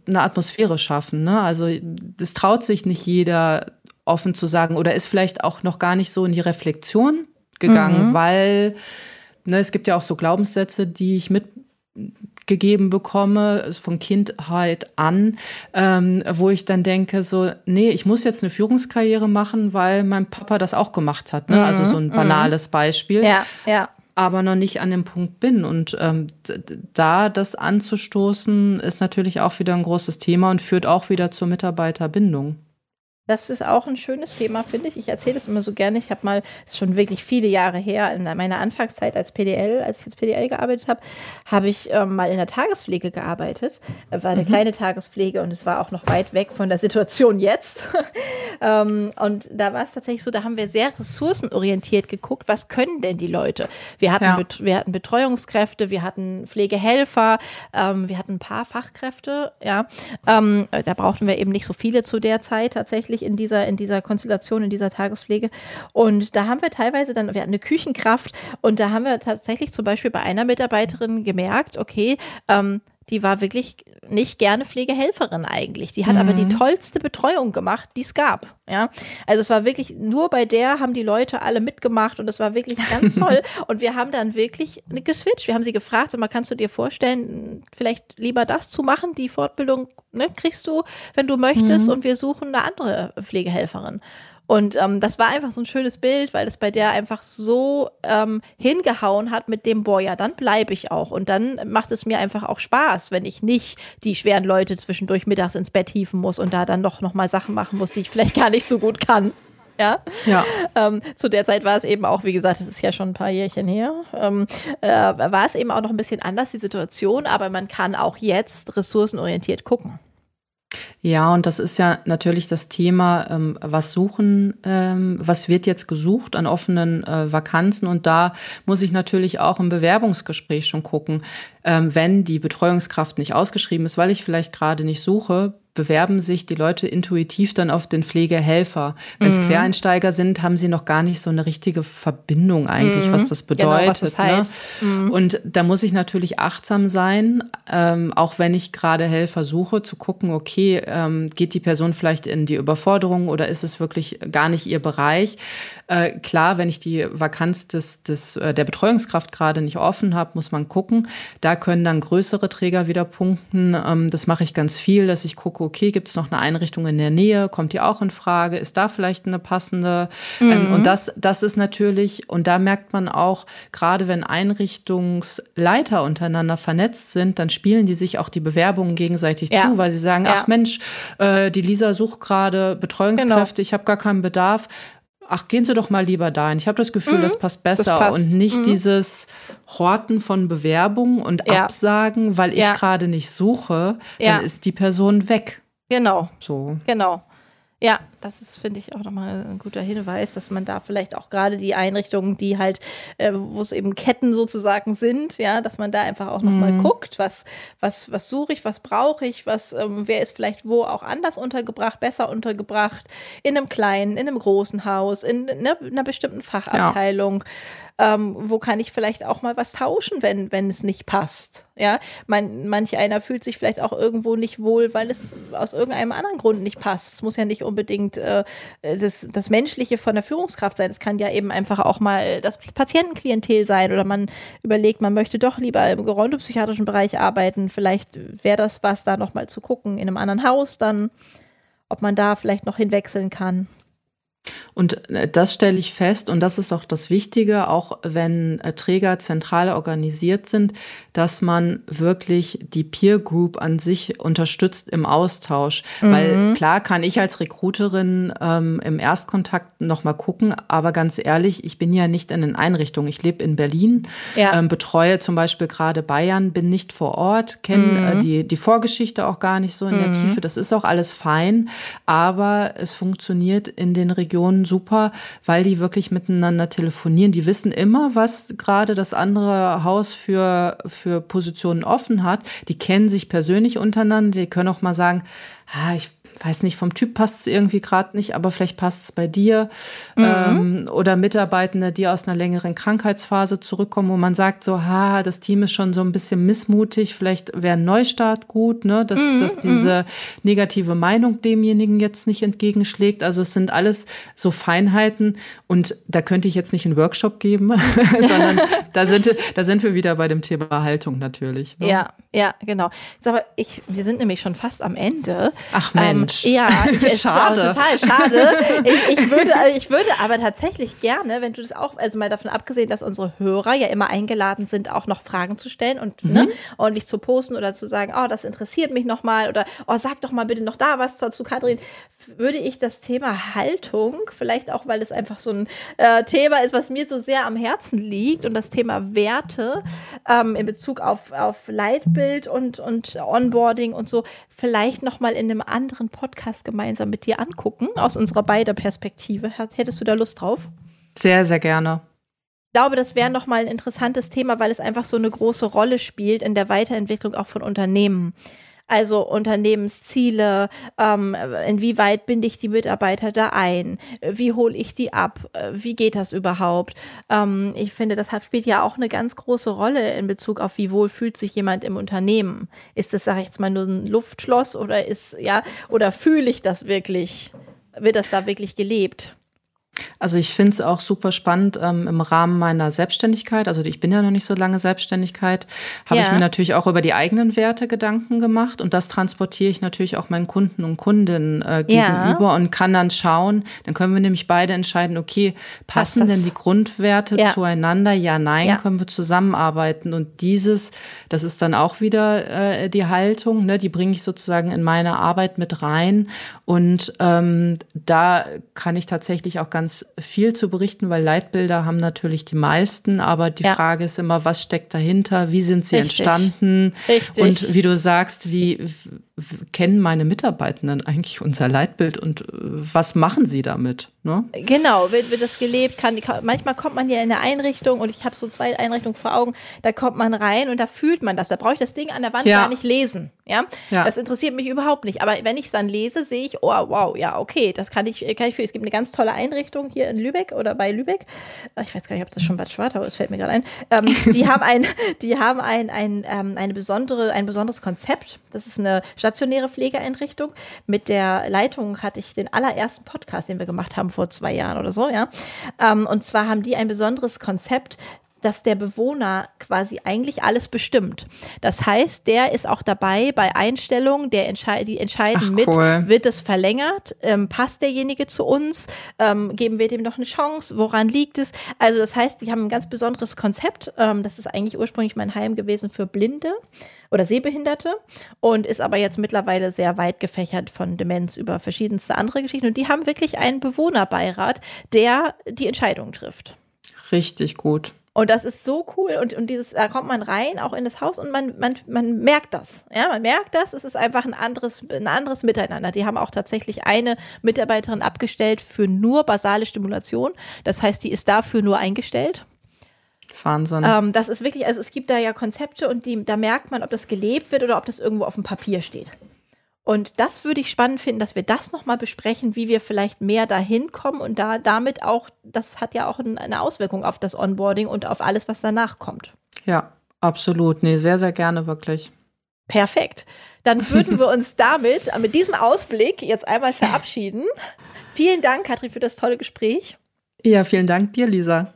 eine Atmosphäre schaffen. Ne? Also das traut sich nicht jeder offen zu sagen oder ist vielleicht auch noch gar nicht so in die Reflexion gegangen, mhm. weil ne, es gibt ja auch so Glaubenssätze, die ich mit gegeben bekomme, von Kindheit an, ähm, wo ich dann denke, so, nee, ich muss jetzt eine Führungskarriere machen, weil mein Papa das auch gemacht hat. Ne? Mhm, also so ein mhm. banales. Beispiel. Ja, ja. Aber noch nicht an dem Punkt bin. Und ähm, da das anzustoßen, ist natürlich auch wieder ein großes Thema und führt auch wieder zur Mitarbeiterbindung. Das ist auch ein schönes Thema, finde ich. Ich erzähle das immer so gerne. Ich habe mal, ist schon wirklich viele Jahre her, in meiner Anfangszeit als PDL, als ich als PDL gearbeitet habe, habe ich ähm, mal in der Tagespflege gearbeitet. War eine mhm. kleine Tagespflege und es war auch noch weit weg von der Situation jetzt. ähm, und da war es tatsächlich so, da haben wir sehr ressourcenorientiert geguckt, was können denn die Leute? Wir hatten, ja. wir hatten Betreuungskräfte, wir hatten Pflegehelfer, ähm, wir hatten ein paar Fachkräfte, ja. Ähm, da brauchten wir eben nicht so viele zu der Zeit tatsächlich tatsächlich in dieser, in dieser Konstellation, in dieser Tagespflege. Und da haben wir teilweise dann, wir hatten eine Küchenkraft und da haben wir tatsächlich zum Beispiel bei einer Mitarbeiterin gemerkt, okay, ähm, die war wirklich nicht gerne Pflegehelferin eigentlich. Die hat mhm. aber die mhm. tollste Betreuung gemacht, die es gab. Ja, also es war wirklich nur bei der haben die Leute alle mitgemacht und es war wirklich ganz toll. und wir haben dann wirklich geswitcht. Wir haben sie gefragt, sag mal, kannst du dir vorstellen, vielleicht lieber das zu machen? Die Fortbildung ne, kriegst du, wenn du möchtest, mhm. und wir suchen eine andere Pflegehelferin. Und ähm, das war einfach so ein schönes Bild, weil es bei der einfach so ähm, hingehauen hat mit dem, boah, ja, dann bleibe ich auch. Und dann macht es mir einfach auch Spaß, wenn ich nicht die schweren Leute zwischendurch mittags ins Bett hieven muss und da dann noch, noch mal Sachen machen muss, die ich vielleicht gar nicht so gut kann. Ja. ja. Ähm, zu der Zeit war es eben auch, wie gesagt, es ist ja schon ein paar Jährchen her, ähm, äh, war es eben auch noch ein bisschen anders, die Situation, aber man kann auch jetzt ressourcenorientiert gucken. Ja, und das ist ja natürlich das Thema, ähm, was suchen, ähm, was wird jetzt gesucht an offenen äh, Vakanzen. Und da muss ich natürlich auch im Bewerbungsgespräch schon gucken, wenn die Betreuungskraft nicht ausgeschrieben ist, weil ich vielleicht gerade nicht suche, bewerben sich die Leute intuitiv dann auf den Pflegehelfer. Wenn es mhm. Quereinsteiger sind, haben sie noch gar nicht so eine richtige Verbindung eigentlich, mhm. was das bedeutet. Genau, was das ne? heißt. Mhm. Und da muss ich natürlich achtsam sein, ähm, auch wenn ich gerade Helfer suche, zu gucken, okay, ähm, geht die Person vielleicht in die Überforderung oder ist es wirklich gar nicht ihr Bereich? Äh, klar, wenn ich die Vakanz des, des, äh, der Betreuungskraft gerade nicht offen habe, muss man gucken. Da können dann größere Träger wieder punkten. Ähm, das mache ich ganz viel, dass ich gucke, okay, gibt es noch eine Einrichtung in der Nähe? Kommt die auch in Frage? Ist da vielleicht eine passende? Ähm, mhm. Ähm, und das, das ist natürlich, und da merkt man auch, gerade wenn Einrichtungsleiter untereinander vernetzt sind, dann spielen die sich auch die Bewerbungen gegenseitig ja. zu, weil sie sagen, ja. ach Mensch, äh, die Lisa sucht gerade Betreuungskräfte, genau. ich habe gar keinen Bedarf ach, gehen Sie doch mal lieber dahin. Ich habe das Gefühl, mhm. das passt besser das passt. und nicht mhm. dieses Horten von Bewerbungen und ja. Absagen, weil ich ja. gerade nicht suche, ja. dann ist die Person weg. Genau. So. Genau. Ja, das ist, finde ich, auch nochmal ein guter Hinweis, dass man da vielleicht auch gerade die Einrichtungen, die halt, äh, wo es eben Ketten sozusagen sind, ja, dass man da einfach auch nochmal mhm. guckt, was, was, was suche ich, was brauche ich, was, ähm, wer ist vielleicht wo auch anders untergebracht, besser untergebracht, in einem kleinen, in einem großen Haus, in, in einer bestimmten Fachabteilung. Ähm, wo kann ich vielleicht auch mal was tauschen, wenn, wenn es nicht passt. Ja, man, manch einer fühlt sich vielleicht auch irgendwo nicht wohl, weil es aus irgendeinem anderen Grund nicht passt. Es muss ja nicht unbedingt äh, das, das Menschliche von der Führungskraft sein. Es kann ja eben einfach auch mal das Patientenklientel sein oder man überlegt, man möchte doch lieber im gerontopsychiatrischen Bereich arbeiten. Vielleicht wäre das was, da nochmal zu gucken, in einem anderen Haus dann, ob man da vielleicht noch hinwechseln kann. Und äh, das stelle ich fest, und das ist auch das Wichtige, auch wenn äh, Träger zentral organisiert sind, dass man wirklich die Peer Group an sich unterstützt im Austausch. Mhm. Weil klar kann ich als Recruiterin ähm, im Erstkontakt nochmal gucken, aber ganz ehrlich, ich bin ja nicht in den Einrichtungen. Ich lebe in Berlin, ja. ähm, betreue zum Beispiel gerade Bayern, bin nicht vor Ort, kenne äh, mhm. äh, die, die Vorgeschichte auch gar nicht so in mhm. der Tiefe. Das ist auch alles fein, aber es funktioniert in den Regionen super, weil die wirklich miteinander telefonieren. Die wissen immer, was gerade das andere Haus für, für Positionen offen hat. Die kennen sich persönlich untereinander. Die können auch mal sagen, ah, ich weiß nicht, vom Typ passt es irgendwie gerade nicht, aber vielleicht passt es bei dir. Mhm. Ähm, oder Mitarbeitende, die aus einer längeren Krankheitsphase zurückkommen, wo man sagt, so, ha, das Team ist schon so ein bisschen missmutig, vielleicht wäre ein Neustart gut, ne? dass, mhm. dass diese negative Meinung demjenigen jetzt nicht entgegenschlägt. Also es sind alles so Feinheiten und da könnte ich jetzt nicht einen Workshop geben, sondern da sind, da sind wir wieder bei dem Thema Haltung natürlich. Ne? Ja, ja, genau. Aber ich, wir sind nämlich schon fast am Ende. Ach Mensch. Ähm, ja, ich, es schade. total schade. Ich, ich, würde, ich würde aber tatsächlich gerne, wenn du das auch, also mal davon abgesehen, dass unsere Hörer ja immer eingeladen sind, auch noch Fragen zu stellen und mhm. ne, ordentlich zu posten oder zu sagen, oh, das interessiert mich nochmal oder oh, sag doch mal bitte noch da was dazu, Kathrin, würde ich das Thema Haltung, vielleicht auch, weil es einfach so ein äh, Thema ist, was mir so sehr am Herzen liegt und das Thema Werte ähm, in Bezug auf, auf Leitbild und, und Onboarding und so, vielleicht nochmal in einem anderen Podcast gemeinsam mit dir angucken, aus unserer beider Perspektive. Hättest du da Lust drauf? Sehr, sehr gerne. Ich glaube, das wäre nochmal ein interessantes Thema, weil es einfach so eine große Rolle spielt in der Weiterentwicklung auch von Unternehmen. Also Unternehmensziele, ähm, inwieweit binde ich die Mitarbeiter da ein? Wie hole ich die ab? Wie geht das überhaupt? Ähm, ich finde, das spielt ja auch eine ganz große Rolle in Bezug auf, wie wohl fühlt sich jemand im Unternehmen. Ist das, sage ich jetzt mal, nur ein Luftschloss oder ist, ja, oder fühle ich das wirklich? Wird das da wirklich gelebt? Also ich finde es auch super spannend ähm, im Rahmen meiner Selbstständigkeit. Also ich bin ja noch nicht so lange Selbstständigkeit, habe ja. ich mir natürlich auch über die eigenen Werte Gedanken gemacht und das transportiere ich natürlich auch meinen Kunden und Kundinnen äh, gegenüber ja. und kann dann schauen. Dann können wir nämlich beide entscheiden: Okay, passen denn die Grundwerte ja. zueinander? Ja, nein, können wir zusammenarbeiten und dieses, das ist dann auch wieder äh, die Haltung. Ne? Die bringe ich sozusagen in meine Arbeit mit rein und ähm, da kann ich tatsächlich auch ganz ganz viel zu berichten, weil Leitbilder haben natürlich die meisten, aber die ja. Frage ist immer, was steckt dahinter? Wie sind sie Richtig. entstanden? Richtig. Und wie du sagst, wie kennen meine Mitarbeitenden eigentlich unser Leitbild und äh, was machen sie damit? Ne? Genau, wird, wird das gelebt? Kann, manchmal kommt man ja in eine Einrichtung und ich habe so zwei Einrichtungen vor Augen, da kommt man rein und da fühlt man das. Da brauche ich das Ding an der Wand ja. gar nicht lesen. Ja? ja? das interessiert mich überhaupt nicht. Aber wenn ich es dann lese, sehe ich, oh wow, ja okay, das kann ich, kann ich fühlen. Es gibt eine ganz tolle Einrichtung hier in Lübeck oder bei Lübeck. Äh, ich weiß gar nicht, ob das schon Bad Schwartau ist, fällt mir gerade ein. Ähm, die haben ein, die haben ein, ein, ähm, eine besondere, ein besonderes Konzept. Das ist eine stationäre Pflegeeinrichtung. Mit der Leitung hatte ich den allerersten Podcast, den wir gemacht haben vor zwei Jahren oder so, ja. Ähm, und zwar haben die ein besonderes Konzept, dass der Bewohner quasi eigentlich alles bestimmt. Das heißt, der ist auch dabei bei Einstellungen, der entschei die entscheiden Ach, mit, cool. wird es verlängert, ähm, passt derjenige zu uns, ähm, geben wir dem noch eine Chance, woran liegt es? Also das heißt, die haben ein ganz besonderes Konzept. Ähm, das ist eigentlich ursprünglich mein Heim gewesen für Blinde oder Sehbehinderte und ist aber jetzt mittlerweile sehr weit gefächert von Demenz über verschiedenste andere Geschichten. Und die haben wirklich einen Bewohnerbeirat, der die Entscheidung trifft. Richtig gut. Und das ist so cool. Und, und dieses, da kommt man rein, auch in das Haus, und man, man, man merkt das. Ja, man merkt das. Es ist einfach ein anderes, ein anderes Miteinander. Die haben auch tatsächlich eine Mitarbeiterin abgestellt für nur basale Stimulation. Das heißt, die ist dafür nur eingestellt. Wahnsinn. Ähm, das ist wirklich, also es gibt da ja Konzepte und die, da merkt man, ob das gelebt wird oder ob das irgendwo auf dem Papier steht. Und das würde ich spannend finden, dass wir das nochmal besprechen, wie wir vielleicht mehr dahin kommen und da damit auch, das hat ja auch eine Auswirkung auf das Onboarding und auf alles, was danach kommt. Ja, absolut. Nee, sehr, sehr gerne, wirklich. Perfekt. Dann würden wir uns damit, mit diesem Ausblick, jetzt einmal verabschieden. Vielen Dank, Katrin, für das tolle Gespräch. Ja, vielen Dank dir, Lisa.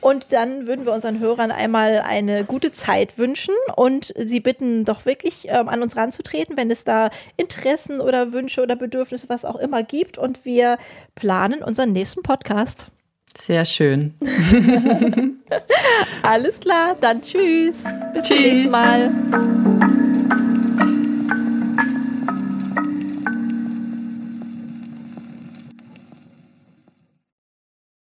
Und dann würden wir unseren Hörern einmal eine gute Zeit wünschen und sie bitten, doch wirklich ähm, an uns ranzutreten, wenn es da Interessen oder Wünsche oder Bedürfnisse, was auch immer gibt. Und wir planen unseren nächsten Podcast. Sehr schön. Alles klar, dann tschüss. Bis tschüss. zum nächsten Mal.